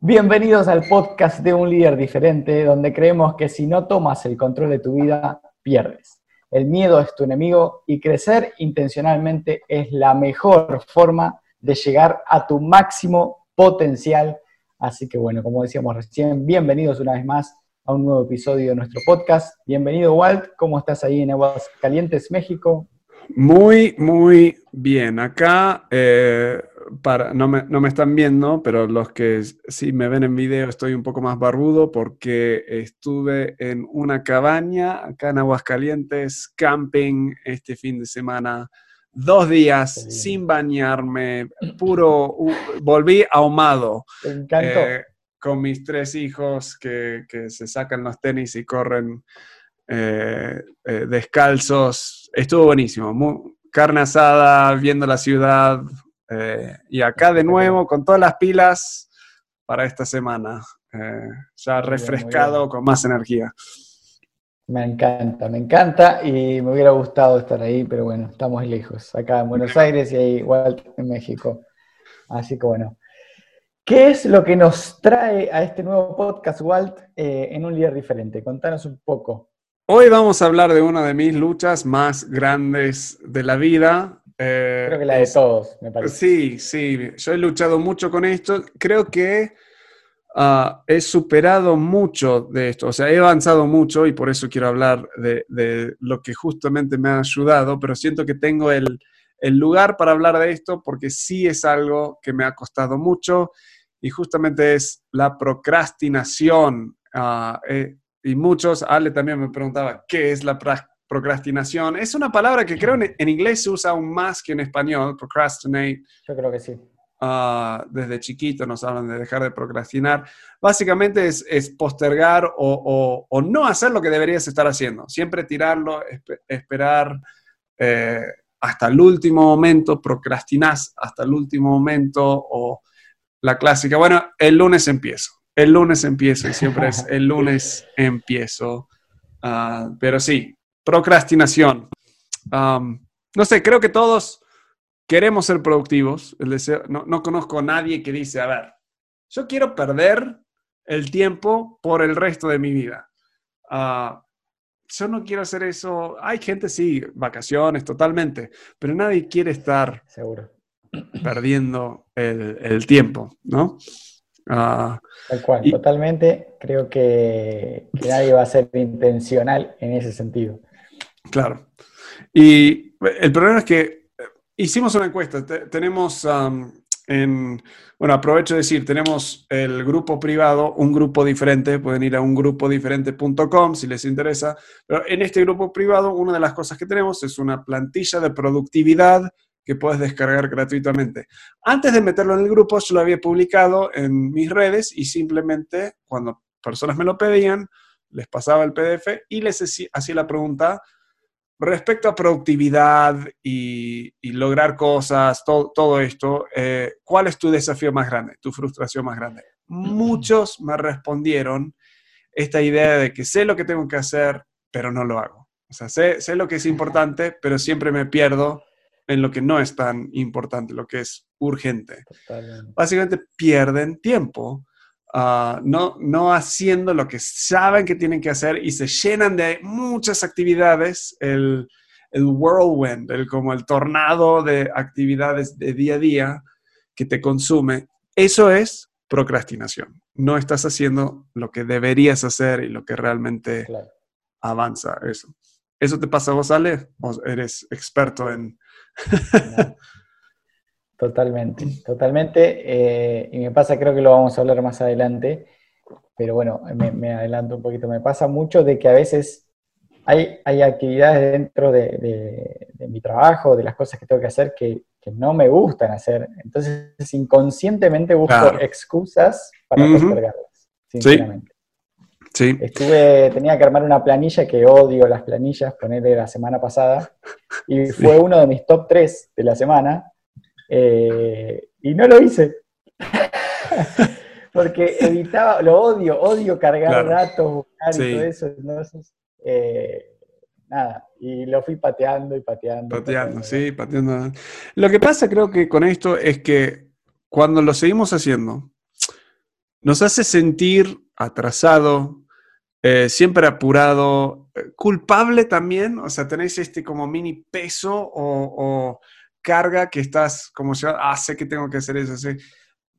Bienvenidos al podcast de un líder diferente, donde creemos que si no tomas el control de tu vida, pierdes. El miedo es tu enemigo y crecer intencionalmente es la mejor forma de llegar a tu máximo potencial. Así que bueno, como decíamos recién, bienvenidos una vez más a un nuevo episodio de nuestro podcast. Bienvenido Walt, ¿cómo estás ahí en Aguas Calientes, México? Muy, muy bien. Acá, eh, para, no, me, no, me, están viendo, pero los que sí me ven en video estoy un poco más barbudo porque estuve en una cabaña acá en Aguascalientes, camping este fin de semana, dos días sin bañarme, puro, volví ahumado. Encantó. Eh, con mis tres hijos que, que, se sacan los tenis y corren eh, eh, descalzos. Estuvo buenísimo. Muy, carne asada, viendo la ciudad. Eh, y acá de nuevo con todas las pilas para esta semana. Eh, ya refrescado, con más energía. Me encanta, me encanta y me hubiera gustado estar ahí, pero bueno, estamos lejos, acá en Buenos Aires y ahí igual en México. Así que bueno. ¿Qué es lo que nos trae a este nuevo podcast, Walt, eh, en un líder diferente? Contanos un poco. Hoy vamos a hablar de una de mis luchas más grandes de la vida. Eh, Creo que la de todos, me parece. Sí, sí, yo he luchado mucho con esto. Creo que uh, he superado mucho de esto, o sea, he avanzado mucho y por eso quiero hablar de, de lo que justamente me ha ayudado, pero siento que tengo el, el lugar para hablar de esto porque sí es algo que me ha costado mucho y justamente es la procrastinación. Uh, eh, y muchos, Ale también me preguntaba, ¿qué es la procrastinación? Es una palabra que creo en, en inglés se usa aún más que en español, procrastinate. Yo creo que sí. Uh, desde chiquito nos hablan de dejar de procrastinar. Básicamente es, es postergar o, o, o, no hacer lo que deberías estar haciendo. Siempre tirarlo, esp esperar eh, hasta el último momento, procrastinás hasta el último momento o la clásica, bueno, el lunes empiezo el lunes empiezo y siempre es el lunes empiezo. Uh, pero sí, procrastinación. Um, no sé, creo que todos queremos ser productivos. El deseo, no, no, conozco a nadie que dice, a ver, yo quiero perder el tiempo por el resto de mi vida. Uh, yo no quiero hacer eso. Hay gente, sí, vacaciones, totalmente, pero nadie quiere estar Seguro. perdiendo el, el tiempo, ¿no? Uh, Tal cual, y, totalmente. Creo que, que, nadie va a ser intencional en ese sentido. Claro. Y el problema es que hicimos una encuesta. Te, tenemos um, en. Bueno, aprovecho de decir, tenemos el grupo privado, un grupo diferente. Pueden ir a ungrupo-diferente.com si les interesa. Pero en este grupo privado, una de las cosas que tenemos es una plantilla de productividad que puedes descargar gratuitamente. Antes de meterlo en el grupo, yo lo había publicado en mis redes y simplemente cuando personas me lo pedían, les pasaba el PDF y les hacía la pregunta respecto a productividad y, y lograr cosas, todo, todo esto, eh, ¿cuál es tu desafío más grande, tu frustración más grande? Muchos me respondieron esta idea de que sé lo que tengo que hacer, pero no lo hago. O sea, sé, sé lo que es importante, pero siempre me pierdo en lo que no es tan importante, lo que es urgente. Totalmente. Básicamente pierden tiempo uh, no, no haciendo lo que saben que tienen que hacer y se llenan de muchas actividades, el, el whirlwind, el, como el tornado de actividades de día a día que te consume. Eso es procrastinación. No estás haciendo lo que deberías hacer y lo que realmente claro. avanza eso. ¿Eso te pasa a vos, Ale? ¿O eres experto en. Totalmente, totalmente. Eh, y me pasa, creo que lo vamos a hablar más adelante, pero bueno, me, me, adelanto un poquito. Me pasa mucho de que a veces hay, hay actividades dentro de, de, de, mi trabajo, de las cosas que tengo que hacer, que, que no me gustan hacer. Entonces, inconscientemente busco claro. excusas para uh -huh. postergarlas, sinceramente. Sí. Sí. Estuve, tenía que armar una planilla que odio las planillas, ponerle la semana pasada, y sí. fue uno de mis top 3 de la semana, eh, y no lo hice. Porque editaba, lo odio, odio cargar claro. datos, buscar sí. y todo eso. Entonces, eh, nada, y lo fui pateando y pateando. Pateando, pateando, sí, pateando. Lo que pasa creo que con esto es que cuando lo seguimos haciendo, nos hace sentir atrasado, eh, siempre apurado, culpable también, o sea, tenéis este como mini peso o, carga que estás como si, ah, sé que tengo que hacer eso. Sé.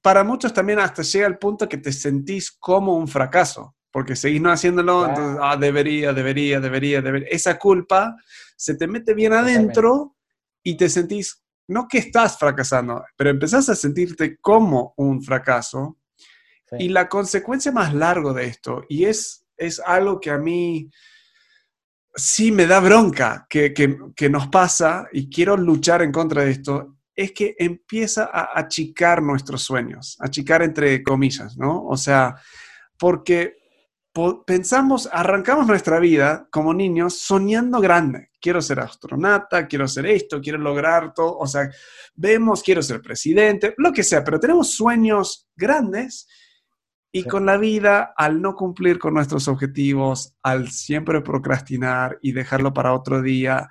Para muchos también hasta llega el punto que te sentís como un fracaso, porque seguís no haciéndolo, entonces, ah, debería, debería, debería, debería. Esa culpa se te mete bien adentro y te sentís, no que estás fracasando, pero empezás a sentirte como un fracaso. Y la consecuencia más largo de esto, y es es algo que a mí sí me da bronca que, nos pasa y quiero luchar en contra de esto, es que empieza a achicar nuestros sueños, achicar entre comillas, ¿no? O sea, porque pensamos, arrancamos nuestra vida como niños soñando grande. Quiero ser astronauta, quiero ser esto, quiero lograr todo. O sea, vemos, quiero ser presidente, lo que sea, pero tenemos sueños grandes y con la vida, al no cumplir con nuestros objetivos, al siempre procrastinar y dejarlo para otro día,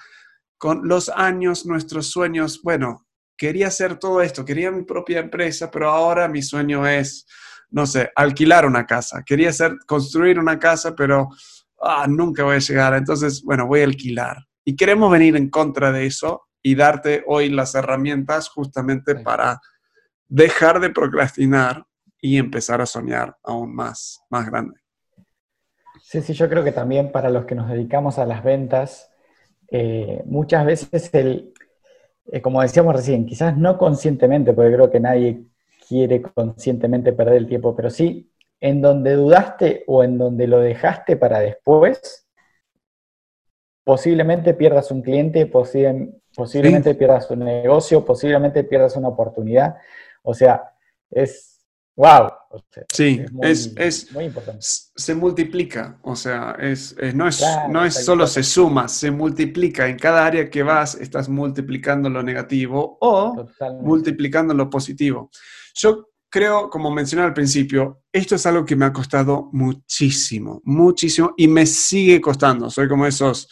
con los años, nuestros sueños, bueno, quería hacer todo esto, quería mi propia empresa, pero ahora mi sueño es, no sé, alquilar una casa. Quería hacer, construir una casa, pero ah, nunca voy a llegar. Entonces, bueno, voy a alquilar. Y queremos venir en contra de eso y darte hoy las herramientas justamente para dejar de procrastinar y empezar a soñar aún más, más grande. Sí, sí, yo creo que también para los que nos dedicamos a las ventas, eh, muchas veces el, eh, como decíamos recién, quizás no conscientemente, porque creo que nadie quiere conscientemente perder el tiempo, pero sí en donde dudaste o en donde lo dejaste para después, posiblemente pierdas un cliente, posiblemente pierdas un negocio, posiblemente pierdas una oportunidad. O sea, es, ¡Wow! sí, es, muy, importante. Se multiplica, o sea, es, no es, no es solo se suma, se multiplica. En cada área que vas estás multiplicando lo negativo o multiplicando lo positivo. Yo creo, como mencioné al principio, esto es algo que me ha costado muchísimo, muchísimo y me sigue costando. Soy como esos...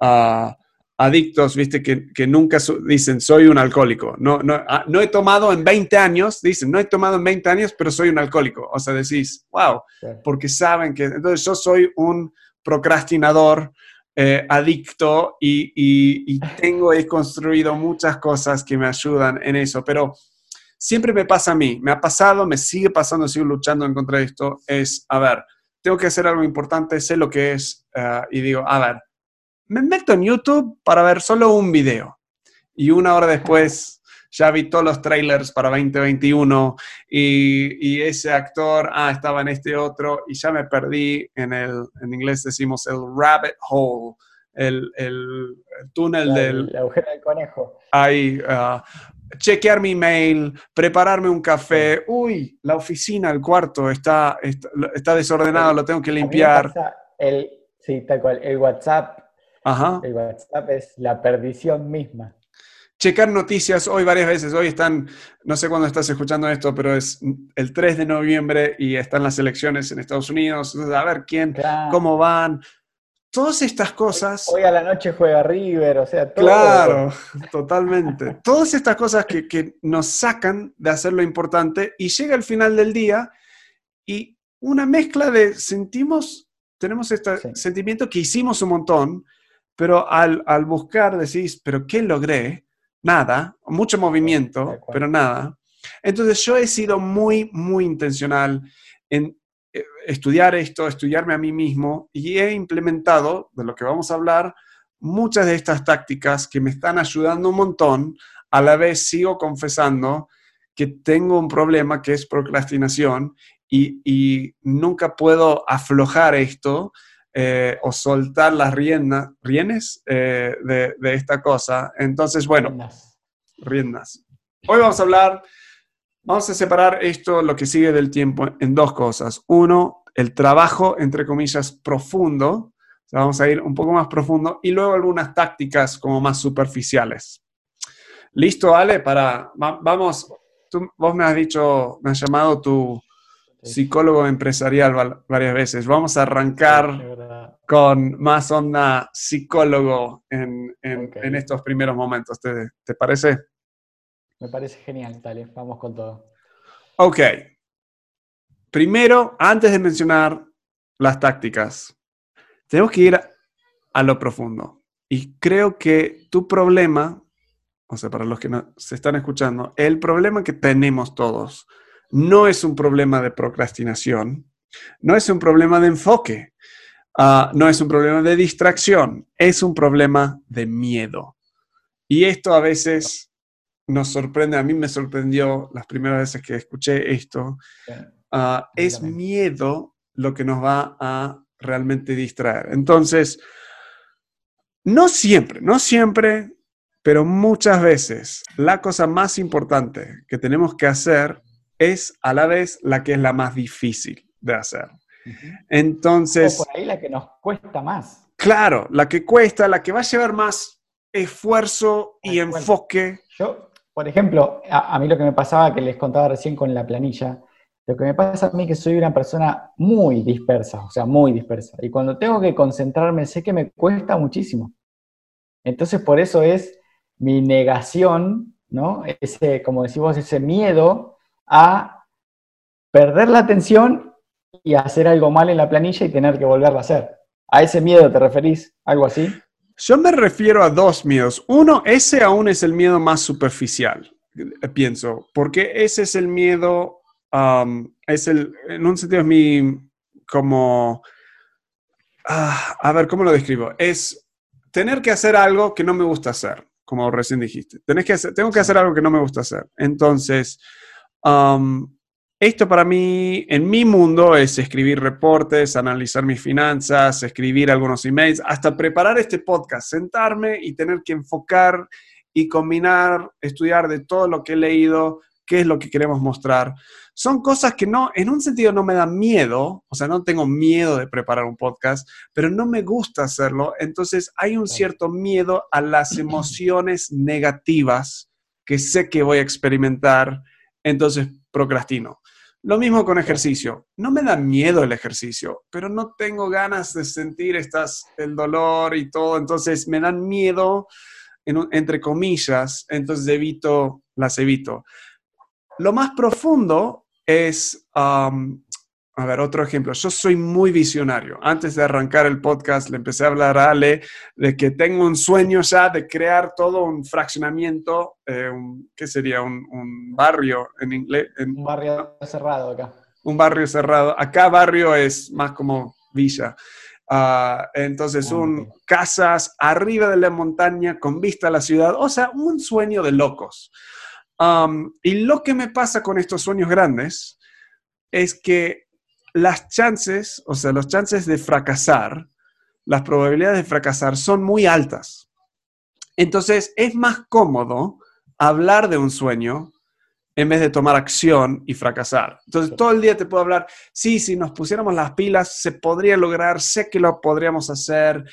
Ah, adictos, viste, que, nunca dicen, soy un alcohólico. No, no, ah, no he tomado en 20 años, dicen, no he tomado en 20 años, pero soy un alcohólico. O sea, decís, wow, porque saben que, entonces yo soy un procrastinador eh, adicto y, y, tengo, he construido muchas cosas que me ayudan en eso, pero siempre me pasa a mí, me ha pasado, me sigue pasando, sigo luchando en contra de esto, es, a ver, tengo que hacer algo importante, sé lo que es, eh, y digo, a ver, me meto en YouTube para ver solo un video. Y una hora después ya vi todos los trailers para 2021 y, ese actor, ah, estaba en este otro y ya me perdí en el, en inglés decimos el rabbit hole, el, el, túnel del... El agujero del conejo. Ahí, uh, chequear mi mail, prepararme un café, uy, la oficina, el cuarto está, está, desordenado, lo tengo que limpiar. El, sí, tal cual, el WhatsApp el WhatsApp es la perdición misma. Checar noticias hoy varias veces. Hoy están, no sé cuándo estás escuchando esto, pero es el 3 de noviembre y están las elecciones en Estados Unidos. A ver quién, cómo van. Todas estas cosas. Hoy a la noche juega River, o sea, todo. Claro, totalmente. Todas estas cosas que, que nos sacan de hacer lo importante y llega el final del día y una mezcla de sentimos, tenemos este sentimiento que hicimos un montón, pero al, buscar decís, pero ¿qué logré? Nada, mucho movimiento, pero nada. Entonces yo he sido muy, muy intencional en eh, estudiar esto, estudiarme a mí mismo y he implementado, de lo que vamos a hablar, muchas de estas tácticas que me están ayudando un montón. A la vez sigo confesando que tengo un problema que es procrastinación y, y nunca puedo aflojar esto eh, o soltar las riendas, rienes eh, de, esta cosa. Entonces, bueno, riendas. Hoy vamos a hablar, vamos a separar esto, lo que sigue del tiempo, en dos cosas. Uno, el trabajo, entre comillas, profundo. vamos a ir un poco más profundo y luego algunas tácticas como más superficiales. ¿Listo, Ale? Para, vamos, tú, vos me has dicho, me has llamado tu psicólogo empresarial varias veces. Vamos a arrancar con más onda psicólogo en, estos primeros momentos. ¿Te, parece? Me parece genial, dale, vamos con todo. Ok. primero, antes de mencionar las tácticas, tenemos que ir a lo profundo. Y creo que tu problema, o sea, para los que se están escuchando, el problema que tenemos todos no es un problema de procrastinación, no es un problema de enfoque, ah, no es un problema de distracción, es un problema de miedo. Y esto a veces nos sorprende, a mí me sorprendió las primeras veces que escuché esto, ah, es miedo lo que nos va a realmente distraer. Entonces, no siempre, no siempre, pero muchas veces la cosa más importante que tenemos que hacer es a la vez la que es la más difícil de hacer. Entonces... O por ahí la que nos cuesta más. Claro, la que cuesta, la que va a llevar más esfuerzo y enfoque. Yo, por ejemplo, a, a, mí lo que me pasaba, que les contaba recién con la planilla, lo que me pasa a mí es que soy una persona muy dispersa, o sea, muy dispersa. Y cuando tengo que concentrarme, sé que me cuesta muchísimo. Entonces, por eso es mi negación, ¿no? Ese, como decimos, ese miedo a perder la atención y hacer algo mal en la planilla y tener que volverla a hacer. ¿A ese miedo te referís? ¿Algo así? Yo me refiero a dos miedos. Uno, ese aún es el miedo más superficial, eh, pienso, porque ese es el miedo, um, es el, en un sentido es mi, como, ah, a ver, ¿cómo lo describo? Es tener que hacer algo que no me gusta hacer, como recién dijiste. Tenés que hacer, tengo que hacer algo que no me gusta hacer. Entonces, um, esto para mí, en mi mundo, es escribir reportes, analizar mis finanzas, escribir algunos emails, hasta preparar este podcast, sentarme y tener que enfocar y combinar, estudiar de todo lo que he leído, qué es lo que queremos mostrar. Son cosas que no, en un sentido no me dan miedo, o sea, no tengo miedo de preparar un podcast, pero no me gusta hacerlo. Entonces hay un cierto miedo a las emociones negativas que sé que voy a experimentar, entonces procrastino. Lo mismo con ejercicio. No me da miedo el ejercicio, pero no tengo ganas de sentir estas, el dolor y todo. Entonces me dan miedo, entre comillas, entonces evito, las evito. Lo más profundo es, a ver, otro ejemplo. Yo soy muy visionario. Antes de arrancar el podcast, le empecé a hablar a Ale de que tengo un sueño ya de crear todo un fraccionamiento, eh, ¿qué sería? Un, barrio en inglés. un barrio cerrado acá. Un barrio cerrado. Acá barrio es más como villa. Ah, entonces, ah, un, casas arriba de la montaña con vista a la ciudad. O sea, un sueño de locos. y lo que me pasa con estos sueños grandes es que las chances, o sea, los chances de fracasar, las probabilidades de fracasar son muy altas. Entonces, es más cómodo hablar de un sueño en vez de tomar acción y fracasar. Entonces, todo el día te puedo hablar, sí, si nos pusiéramos las pilas, se podría lograr, sé que lo podríamos hacer,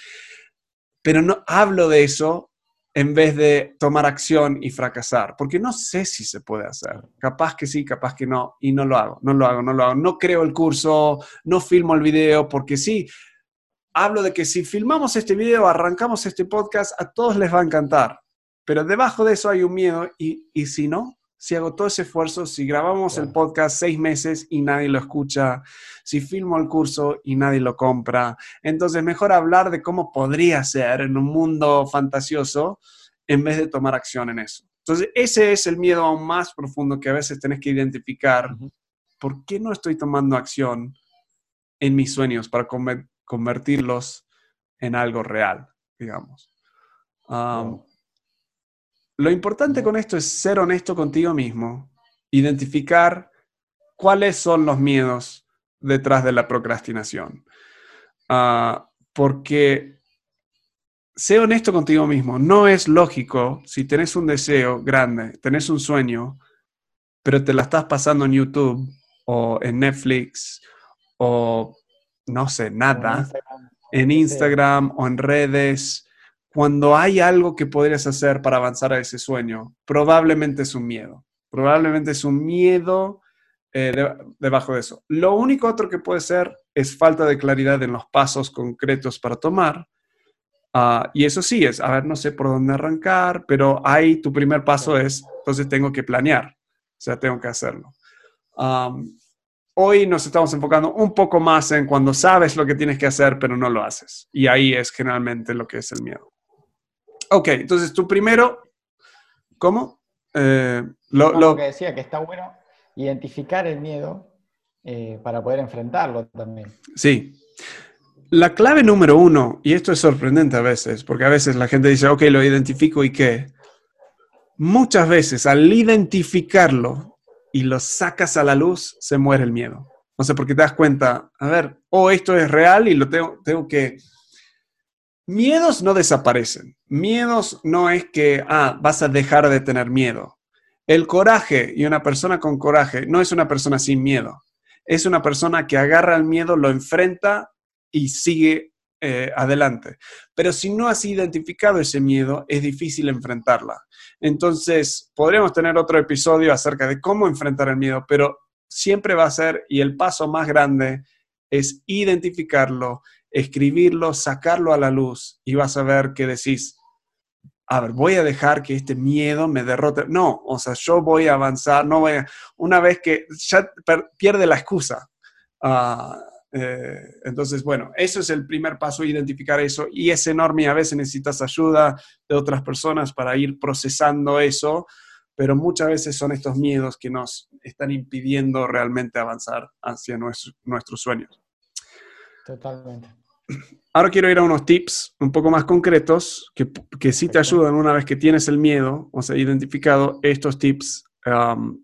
pero no hablo de eso en vez de tomar acción y fracasar, porque no sé si se puede hacer. Capaz que sí, capaz que no, y no lo hago, no lo hago, no lo hago. No creo el curso, no filmo el video, porque sí, hablo de que si filmamos este video, arrancamos este podcast, a todos les va a encantar, pero debajo de eso hay un miedo, y, y si no, si hago todo ese esfuerzo, si grabamos el podcast seis meses y nadie lo escucha, si filmo el curso y nadie lo compra, entonces mejor hablar de cómo podría ser en un mundo fantasioso en vez de tomar acción en eso. Entonces, ese es el miedo aún más profundo que a veces tenés que identificar. ¿Por qué no estoy tomando acción en mis sueños para convertirlos en algo real, digamos? Lo importante con esto es ser honesto contigo mismo, identificar cuáles son los miedos detrás de la procrastinación. Ah, porque sé honesto contigo mismo, no es lógico si tenés un deseo grande, tenés un sueño, pero te la estás pasando en YouTube o en Netflix o no sé, nada, en Instagram o en redes cuando hay algo que podrías hacer para avanzar a ese sueño, probablemente es un miedo. Probablemente es un miedo eh, debajo de eso. Lo único otro que puede ser es falta de claridad en los pasos concretos para tomar. Ah, y eso sí es, a ver, no sé por dónde arrancar, pero ahí tu primer paso es, entonces tengo que planear, o sea, tengo que hacerlo. hoy nos estamos enfocando un poco más en cuando sabes lo que tienes que hacer, pero no lo haces. Y ahí es generalmente lo que es el miedo. Ok, entonces tú primero, ¿cómo? Eh, lo, que decía que está bueno identificar el miedo eh, para poder enfrentarlo también. Sí. La clave número uno, y esto es sorprendente a veces, porque a veces la gente dice, ok, lo identifico y qué. Muchas veces al identificarlo y lo sacas a la luz, se muere el miedo. No sé, porque te das cuenta, a ver, o oh, esto es real y lo tengo, tengo que... Miedos no desaparecen. Miedos no es que, ah, vas a dejar de tener miedo. El coraje y una persona con coraje no es una persona sin miedo. Es una persona que agarra el miedo, lo enfrenta y sigue eh, adelante. Pero si no has identificado ese miedo, es difícil enfrentarla. Entonces, podríamos tener otro episodio acerca de cómo enfrentar el miedo, pero siempre va a ser, y el paso más grande es identificarlo, escribirlo, sacarlo a la luz, y vas a ver que decís, a ver, voy a dejar que este miedo me derrote. No, o sea, yo voy a avanzar, no voy a, una vez que ya pierde la excusa. Uh, eh, entonces, bueno, eso es el primer paso, identificar eso y es enorme a veces necesitas ayuda de otras personas para ir procesando eso, pero muchas veces son estos miedos que nos están impidiendo realmente avanzar hacia nuestros sueños. Totalmente. Ahora quiero ir a unos tips un poco más concretos que, que sí te ayudan una vez que tienes el miedo, o sea, identificado estos tips um,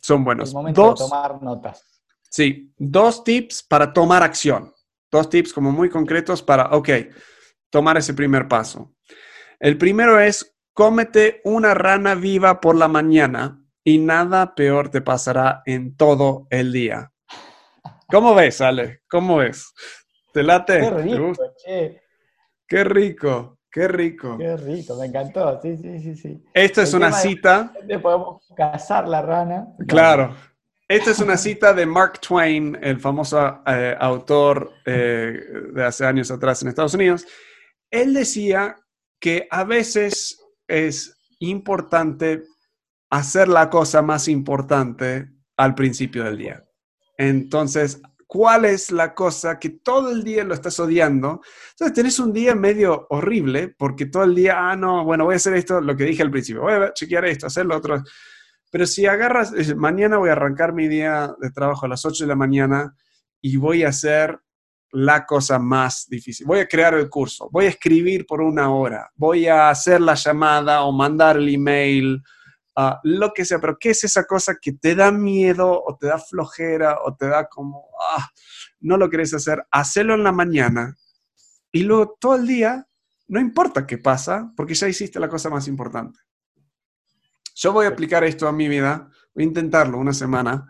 son buenos. Dos, tomar notas. Sí, dos tips para tomar acción. Dos tips como muy concretos para, ok, tomar ese primer paso. El primero es, cómete una rana viva por la mañana y nada peor te pasará en todo el día. ¿Cómo ves, Ale? ¿Cómo ves? ¿Te late? Qué rico, che. Qué rico, qué rico. Qué rico, me encantó, sí, sí, sí. sí. Esto es una cita. podemos cazar la rana. Claro. Esta es una cita de Mark Twain, el famoso eh, autor eh, de hace años atrás en Estados Unidos. Él decía que a veces es importante hacer la cosa más importante al principio del día. Entonces, ¿cuál es la cosa que todo el día lo estás odiando? Entonces, tenés un día medio horrible porque todo el día, ah, no, bueno, voy a hacer esto, lo que dije al principio, voy a chequear esto, hacer lo otro. Pero si agarras, mañana voy a arrancar mi día de trabajo a las 8 de la mañana y voy a hacer la cosa más difícil. Voy a crear el curso, voy a escribir por una hora, voy a hacer la llamada o mandar el email, lo que sea, pero ¿qué es esa cosa que te da miedo o te da flojera o te da como, ah, no lo querés hacer? Hacelo en la mañana y luego todo el día, no importa qué pasa, porque ya hiciste la cosa más importante. Yo voy a aplicar esto a mi vida, voy a intentarlo una semana.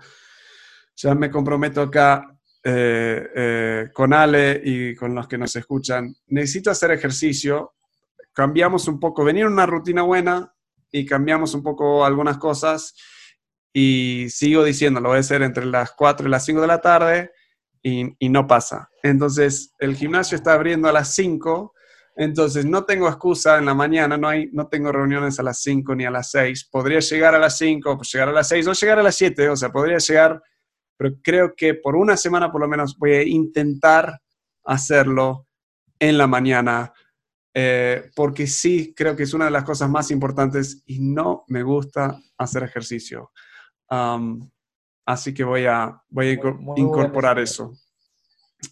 Ya me comprometo acá eh, eh, con Ale y con los que nos escuchan. Necesito hacer ejercicio. Cambiamos un poco, venir una rutina buena y cambiamos un poco algunas cosas. Y sigo diciendo, lo voy a hacer entre las 4 y las 5 de la tarde y, y no pasa. Entonces, el gimnasio está abriendo a las 5 entonces, no tengo excusa en la mañana, no, hay, no tengo reuniones a las 5 ni a las 6. Podría llegar a las 5, pues llegar a las 6 o llegar a las 7, o sea, podría llegar, pero creo que por una semana por lo menos voy a intentar hacerlo en la mañana, eh, porque sí creo que es una de las cosas más importantes y no me gusta hacer ejercicio. así que voy a, voy a incorporar eso.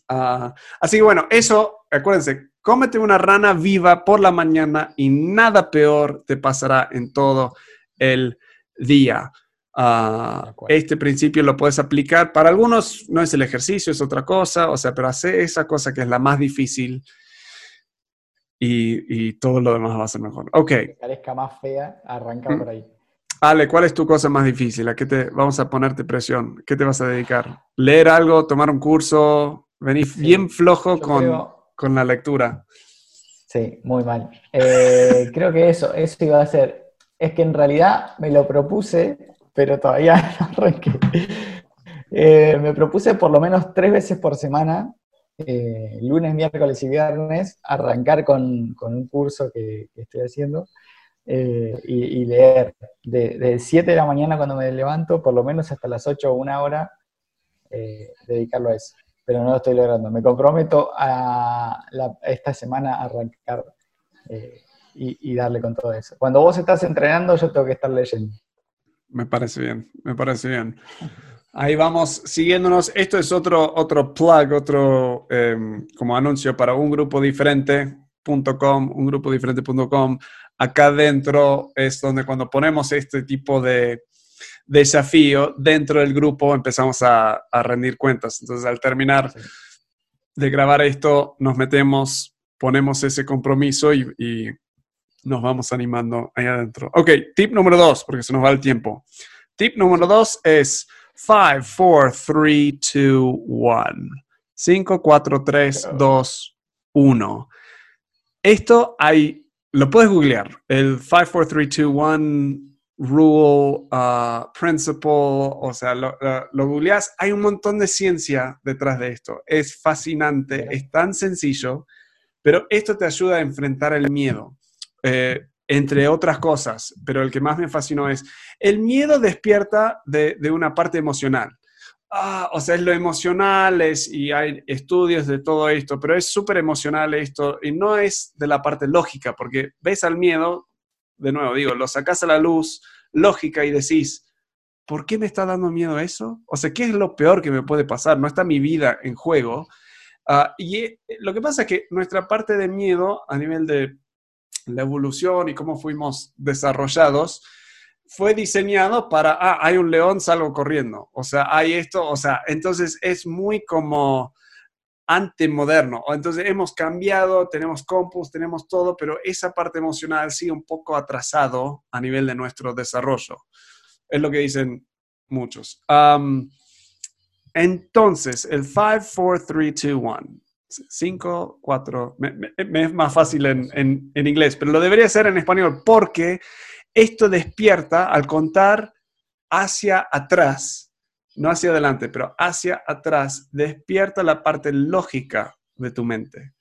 Ah, así que bueno, eso, acuérdense, Cómete una rana viva por la mañana y nada peor te pasará en todo el día. Ah, este principio lo puedes aplicar. Para algunos no es el ejercicio, es otra cosa, o sea, pero hace esa cosa que es la más difícil y, todo lo demás va a ser mejor. Ok. parezca más fea, arranca mm. por ahí. Ale, ¿cuál es tu cosa más difícil? ¿A qué te vamos a ponerte presión? ¿Qué te vas a dedicar? ¿Leer algo? ¿Tomar un curso? ¿Venir bien flojo con con la lectura. Sí, muy mal. Eh, creo que eso, eso iba a ser. Es que en realidad me lo propuse, pero todavía no arranqué. Eh, me propuse por lo menos tres veces por semana, eh, lunes, miércoles y viernes, arrancar con, un curso que, estoy haciendo y, leer. De, de 7 de la mañana cuando me levanto, por lo menos hasta las 8 o una hora, eh, dedicarlo a eso. Pero no lo estoy logrando. Me comprometo a esta semana a arrancar eh, y, darle con todo eso. Cuando vos estás entrenando, yo tengo que estar leyendo. Me parece bien, me parece bien. Ahí vamos siguiéndonos. Esto es otro, otro plug, otro em, como anuncio para un grupo diferente.com, un grupo diferente.com. Acá dentro es donde cuando ponemos este tipo de desafío dentro del grupo empezamos a, rendir cuentas. Entonces al terminar de grabar esto nos metemos, ponemos ese compromiso y, y nos vamos animando ahí adentro. Ok, tip número dos, porque se nos va el tiempo. Tip número dos es 5, 4, 3, 2, 1. 5, 4, 3, 2, 1. Esto hay, lo puedes googlear, el 5, 4, 3, 2, 1 rule, uh, principle, o sea, lo, lo, googleas, hay un montón de ciencia detrás de esto. Es fascinante, es tan sencillo, pero esto te ayuda a enfrentar el miedo. Eh, entre otras cosas, pero el que más me fascinó es, el miedo despierta de, una parte emocional. Ah, o sea, es lo emocional, es, y hay estudios de todo esto, pero es súper emocional esto, y no es de la parte lógica, porque ves al miedo, de nuevo digo, lo sacas a la luz lógica y decís, ¿por qué me está dando miedo eso? O sea, ¿qué es lo peor que me puede pasar? No está mi vida en juego. Ah, y eh, lo que pasa es que nuestra parte de miedo a nivel de la evolución y cómo fuimos desarrollados, fue diseñado para, ah, hay un león, salgo corriendo. O sea, hay esto, o sea, entonces es muy como antemoderno. Entonces hemos cambiado, tenemos compus, tenemos todo, pero esa parte emocional sigue un poco atrasado a nivel de nuestro desarrollo. Es lo que dicen muchos. entonces, el 5, 4, 3, 2, 1. 5, 4, me, es más fácil en, inglés, pero lo debería ser en español porque esto despierta al contar hacia atrás, no hacia adelante, pero hacia atrás, despierta la parte lógica de tu mente.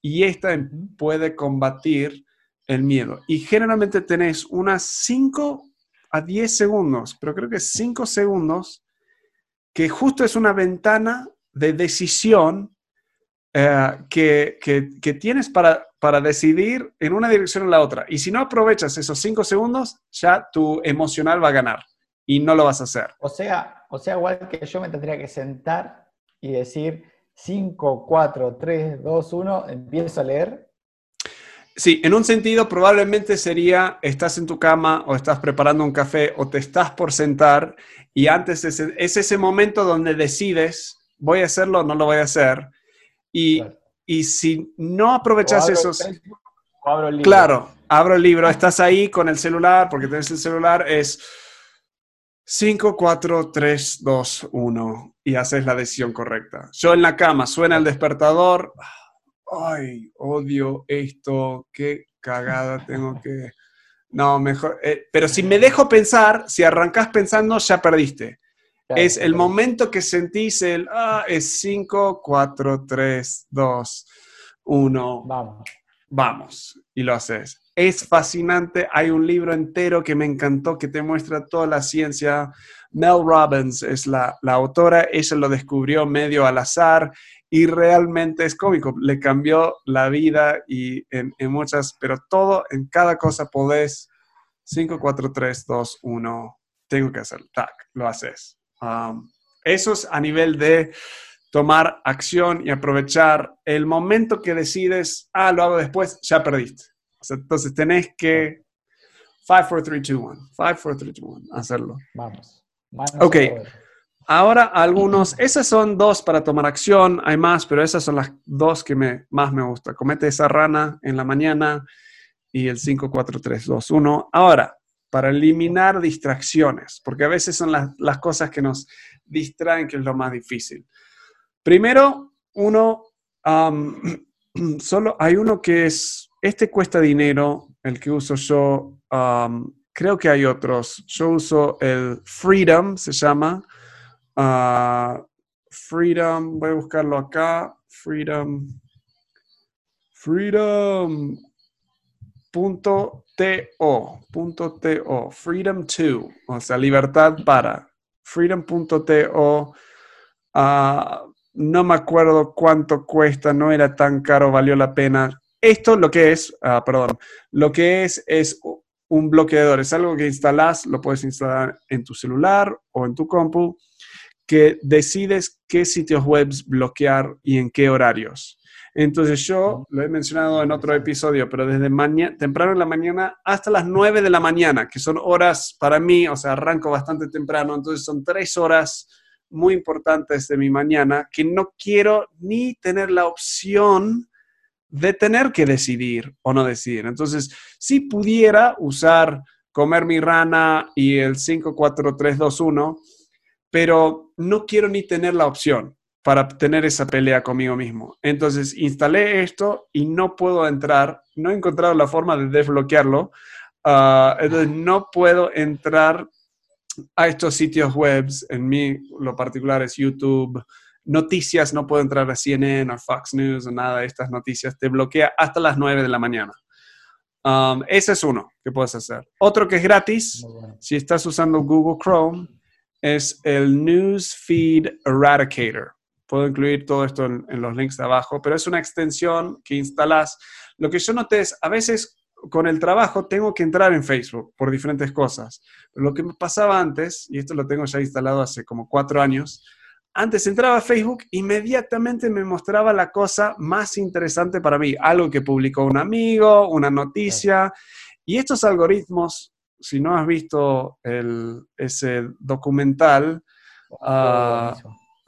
Y esta puede combatir el miedo. Y generalmente tenés unas 5 a 10 segundos, pero creo que 5 segundos, que justo es una ventana de decisión eh, que, que, tienes para, para decidir en una dirección o en la otra. Y si no aprovechas esos cinco segundos, ya tu emocional va a ganar y no lo vas a hacer. O sea, o sea, igual que yo me tendría que sentar y decir 5, 4, 3, 2, 1, empiezo a leer. Sí, en un sentido probablemente sería, estás en tu cama o estás preparando un café o te estás por sentar y antes es, es ese momento donde decides, voy a hacerlo o no lo voy a hacer y, y si no aprovechas esos... abro el libro. Claro, abro el libro, estás ahí con el celular, porque tienes el celular, es 5, 4, 3, 2, 1 y haces la decisión correcta. Yo en la cama, suena el despertador, ay, odio esto, qué cagada tengo que... No, mejor. Eh, pero si me dejo pensar, si arrancas pensando, ya perdiste es el momento que sentís el, ah, es 5, 4, 3, 2, 1. Vamos. Vamos. Y lo haces. Es fascinante. Hay un libro entero que me encantó que te muestra toda la ciencia. Mel Robbins es la, la autora. Ella lo descubrió medio al azar y realmente es cómico. Le cambió la vida y en, en muchas, pero todo, en cada cosa podés. 5, 4, 3, 2, 1. Tengo que hacer. Tac, lo haces. Um, eso es a nivel de tomar acción y aprovechar el momento que decides, ah, lo hago después, ya perdiste. entonces tenés que 5, 4, 3, 2, 1. 5, 4, 3, 2, 1. Hacerlo. Vamos. ok. Ahora algunos, esas son dos para tomar acción, hay más, pero esas son las dos que me, más me gusta. Comete esa rana en la mañana y el 5, 4, 3, 2, 1. Ahora, para eliminar distracciones, porque a veces son las, cosas que nos distraen que es lo más difícil. Primero, uno, solo hay uno que es, este cuesta dinero, el que uso yo, creo que hay otros. Yo uso el Freedom, se llama. Ah, freedom, voy a buscarlo acá. Freedom. Freedom. Punto .to, freedom to, o sea, libertad para, freedom.to, Ah, no me acuerdo cuánto cuesta, no era tan caro, valió la pena. Esto lo que es, ah, perdón, lo que es es un bloqueador, es algo que instalas, lo puedes instalar en tu celular o en tu compu, que decides qué sitios web bloquear y en qué horarios. Entonces yo lo he mencionado en otro episodio, pero desde mañana, temprano en la mañana hasta las 9 de la mañana, que son horas para mí, o sea, arranco bastante temprano, entonces son tres horas muy importantes de mi mañana que no quiero ni tener la opción de tener que decidir o no decidir. Entonces, si pudiera usar comer mi rana y el 54321, pero no quiero ni tener la opción para tener esa pelea conmigo mismo. Entonces instalé esto y no puedo entrar, no he encontrado la forma de desbloquearlo, ah, entonces no puedo entrar a estos sitios web, en mí lo particular es YouTube, noticias, no puedo entrar a CNN o Fox News o nada de estas noticias, te bloquea hasta las 9 de la mañana. Um, ese es uno que puedes hacer. Otro que es gratis, si estás usando Google Chrome, es el Newsfeed Eradicator. Puedo incluir todo esto en, los links de abajo, pero es una extensión que instalas. Lo que yo noté es, a veces con el trabajo tengo que entrar en Facebook por diferentes cosas. Pero lo que me pasaba antes, y esto lo tengo ya instalado hace como cuatro años, antes entraba a Facebook, inmediatamente me mostraba la cosa más interesante para mí, algo que publicó un amigo, una noticia. Y estos algoritmos, si no has visto ese documental, uh,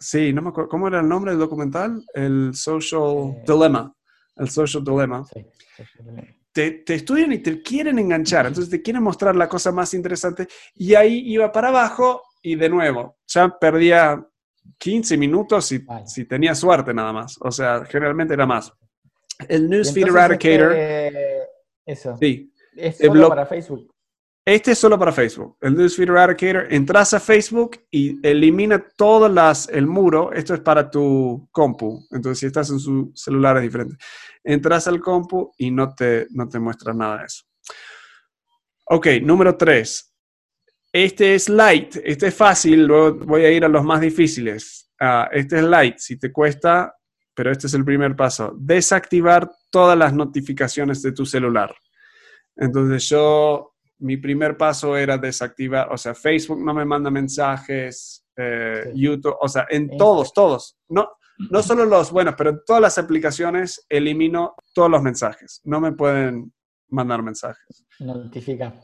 Sí, no me acuerdo. ¿Cómo era el nombre del documental? El Social eh, Dilemma. El Social Dilemma. Sí, te, te, estudian y te quieren enganchar, entonces te quieren mostrar la cosa más interesante y ahí iba para abajo y de nuevo, ya perdía 15 minutos si, si tenía suerte nada más. O sea, generalmente era más. El Newsfeed Eradicator. Este, eso. Sí. Es solo para Facebook. Este es solo para Facebook. El Newsfeed Eradicator, entras a Facebook y elimina todo las, el muro. Esto es para tu compu. Entonces, si estás en su celular es diferente. Entras al compu y no te, no te muestra nada de eso. Ok, número tres. Este es light. Este es fácil. Luego voy a ir a los más difíciles. Ah, este es light. Si te cuesta, pero este es el primer paso. Desactivar todas las notificaciones de tu celular. Entonces yo mi primer paso era desactivar, o sea, Facebook no me manda mensajes, eh, YouTube, o sea, en todos, todos. No, no solo los buenos, pero en todas las aplicaciones elimino todos los mensajes. No me pueden mandar mensajes. Notifica.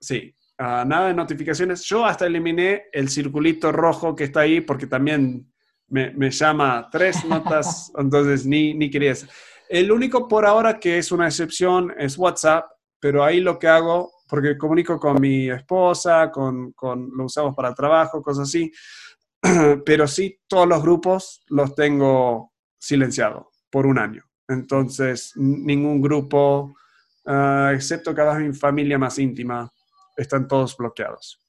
Sí, ah, nada de notificaciones. Yo hasta eliminé el circulito rojo que está ahí porque también me, me llama tres notas, entonces ni, ni quería eso. El único por ahora que es una excepción es WhatsApp, pero ahí lo que hago porque comunico con mi esposa, con, con, lo usamos para trabajo, cosas así, pero sí todos los grupos los tengo silenciados por un año. Entonces, ningún grupo, uh, excepto cada mi familia más íntima, están todos bloqueados.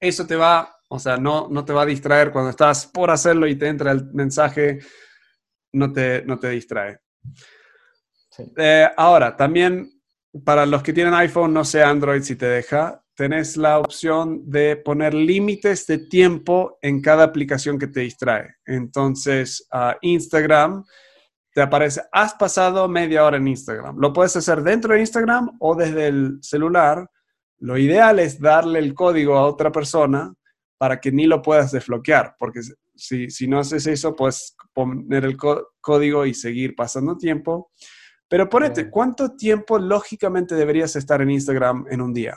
Eso te va, o sea, no, no te va a distraer cuando estás por hacerlo y te entra el mensaje, no te, no te distrae. Sí. Eh, ahora, también para los que tienen iPhone, no sé Android si te deja, tenés la opción de poner límites de tiempo en cada aplicación que te distrae. Entonces, Instagram te aparece, has pasado media hora en Instagram. Lo puedes hacer dentro de Instagram o desde el celular. Lo ideal es darle el código a otra persona para que ni lo puedas desbloquear, porque si, si no haces eso, puedes poner el código y seguir pasando tiempo. Pero ponete, ¿cuánto tiempo lógicamente deberías estar en Instagram en un día?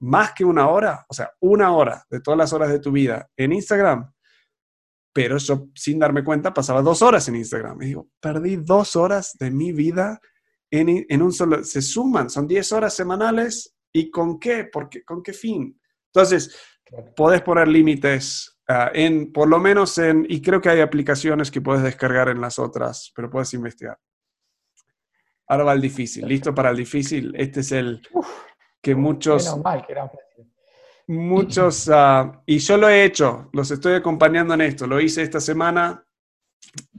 ¿Más que una hora? O sea, una hora de todas las horas de tu vida en Instagram. Pero yo, sin darme cuenta, pasaba dos horas en Instagram. Y digo, perdí dos horas de mi vida en, en un solo... Se suman, son 10 horas semanales. ¿Y con qué? Porque, ¿Con qué fin? Entonces, podés poner límites uh, en, por lo menos en, y creo que hay aplicaciones que puedes descargar en las otras, pero puedes investigar. Ahora va el difícil. ¿Listo para el difícil? Este es el que muchos... mal que era muchos... Uh, y yo lo he hecho, los estoy acompañando en esto. Lo hice esta semana.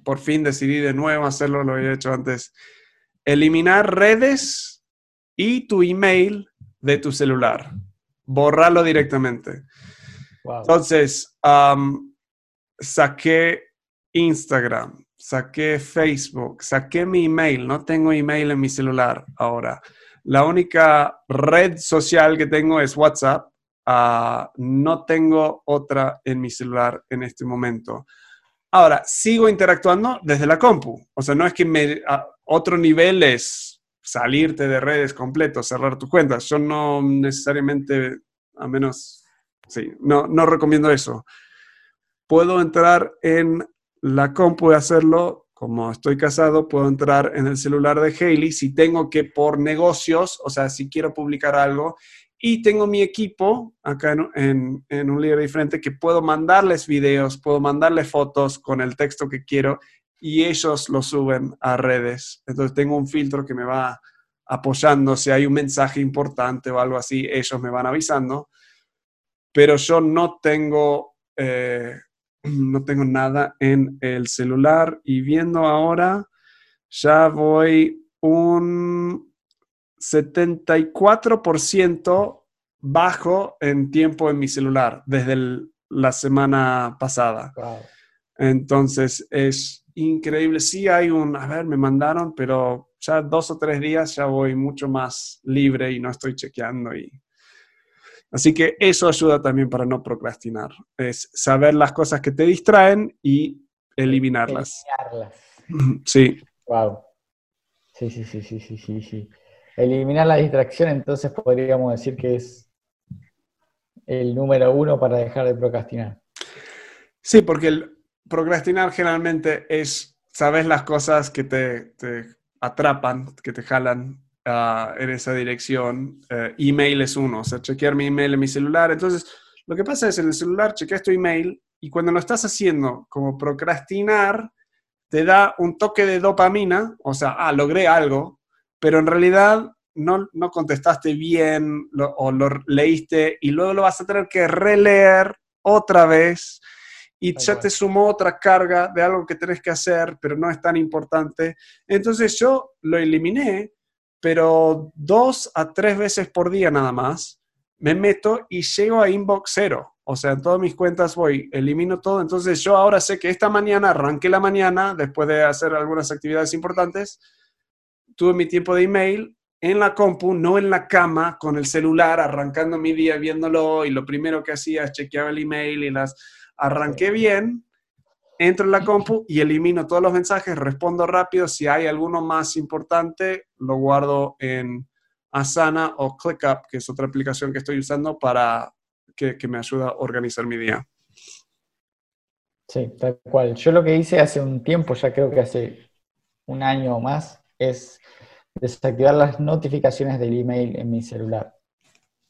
Por fin decidí de nuevo hacerlo, lo he hecho antes. Eliminar redes y tu email de tu celular. Borrarlo directamente. Entonces, um, saqué Instagram, saqué Facebook, saqué mi email, no tengo email en mi celular ahora. La única red social que tengo es WhatsApp. Ah, no tengo otra en mi celular en este momento. Ahora, sigo interactuando desde la compu. O sea, no es que me, ah, otro nivel es salirte de redes completo, cerrar tus cuentas. Yo no necesariamente, a menos, sí, no, no recomiendo eso. Puedo entrar en la compu y hacerlo como estoy casado, puedo entrar en el celular de Haley si tengo que por negocios, o sea, si quiero publicar algo, y tengo mi equipo acá en, un líder diferente que puedo mandarles videos, puedo mandarles fotos con el texto que quiero y ellos lo suben a redes. Entonces tengo un filtro que me va apoyando si hay un mensaje importante o algo así, ellos me van avisando, pero yo no tengo eh, no tengo nada en el celular y viendo ahora, ya voy un 74% bajo en tiempo en mi celular desde la semana pasada. Entonces es increíble. Sí hay un, a ver, me mandaron, pero ya dos o tres días ya voy mucho más libre y no estoy chequeando y Así que eso ayuda también para no procrastinar. Es saber las cosas que te distraen y eliminarlas. Eliminarlas. Sí. Wow. Sí, sí, sí, sí, sí, sí, sí. Eliminar la distracción, entonces podríamos decir que es el número uno para dejar de procrastinar. Sí, porque el procrastinar generalmente es, sabes las cosas que te, te atrapan, que te jalan en esa dirección. Eh, email es uno, o sea, chequear mi email en mi celular. Entonces, lo que pasa es en el celular chequeas tu email y cuando lo estás haciendo como procrastinar, te da un toque de dopamina, o sea, ah, logré algo, pero en realidad no, no contestaste bien o lo leíste y luego lo vas a tener que releer otra vez y ya te sumó otra carga de algo que tenés que hacer, pero no es tan importante. Entonces yo lo eliminé pero dos a tres veces por día nada más me meto y llego a inbox cero. O sea, en todas mis cuentas voy, elimino todo. Entonces yo ahora sé que esta mañana, arranqué la mañana, después de hacer algunas actividades importantes, tuve mi tiempo de email en la compu, no en la cama, con el celular, arrancando mi día, viéndolo, y lo primero que hacía es chequear el email y las arranqué bien, entro en la compu y elimino todos los mensajes, respondo rápido. Si hay alguno más importante, lo guardo en Asana o ClickUp, que es otra aplicación que estoy usando para que, me ayuda a organizar mi día. Sí, tal cual. Yo lo que hice hace un tiempo, ya creo que hace un año o más, es desactivar las notificaciones del email en mi celular.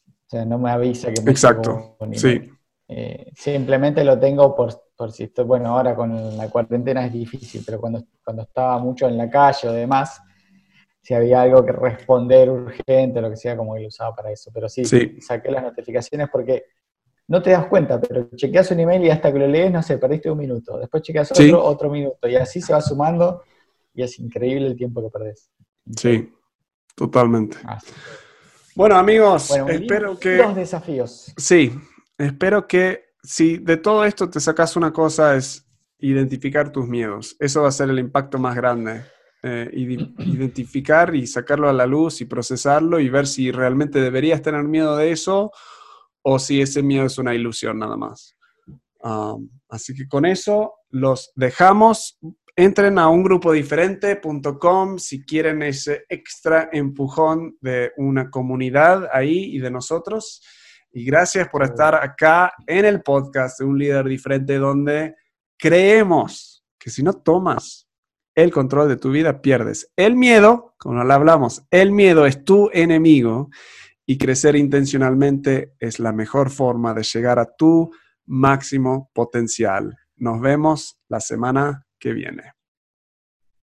O sea, no me avisa que me Exacto, sí. Eh, simplemente lo tengo por, por si estoy, bueno, ahora con la cuarentena es difícil, pero cuando, cuando estaba mucho en la calle o demás, si había algo que responder urgente o lo que sea, como que lo usaba para eso. Pero sí, saqué las notificaciones porque no te das cuenta, pero chequeas un email y hasta que lo lees, no sé, perdiste un minuto. Después chequeas otro, otro minuto. Y así se va sumando y es increíble el tiempo que perdés. Sí, totalmente. Bueno, amigos, espero que... Los desafíos. Sí, espero que si de todo esto te sacas una cosa es identificar tus miedos. Eso va a ser el impacto más grande. Eh, identificar y sacarlo a la luz y procesarlo y ver si realmente deberías tener miedo de eso o si ese miedo es una ilusión nada más. Um, así que con eso los dejamos. Entren a un grupo diferente.com si quieren ese extra empujón de una comunidad ahí y de nosotros. Y gracias por estar acá en el podcast de Un Líder Diferente, donde creemos que si no tomas el control de tu vida, pierdes. El miedo, como lo hablamos, el miedo es tu enemigo y crecer intencionalmente es la mejor forma de llegar a tu máximo potencial. Nos vemos la semana que viene.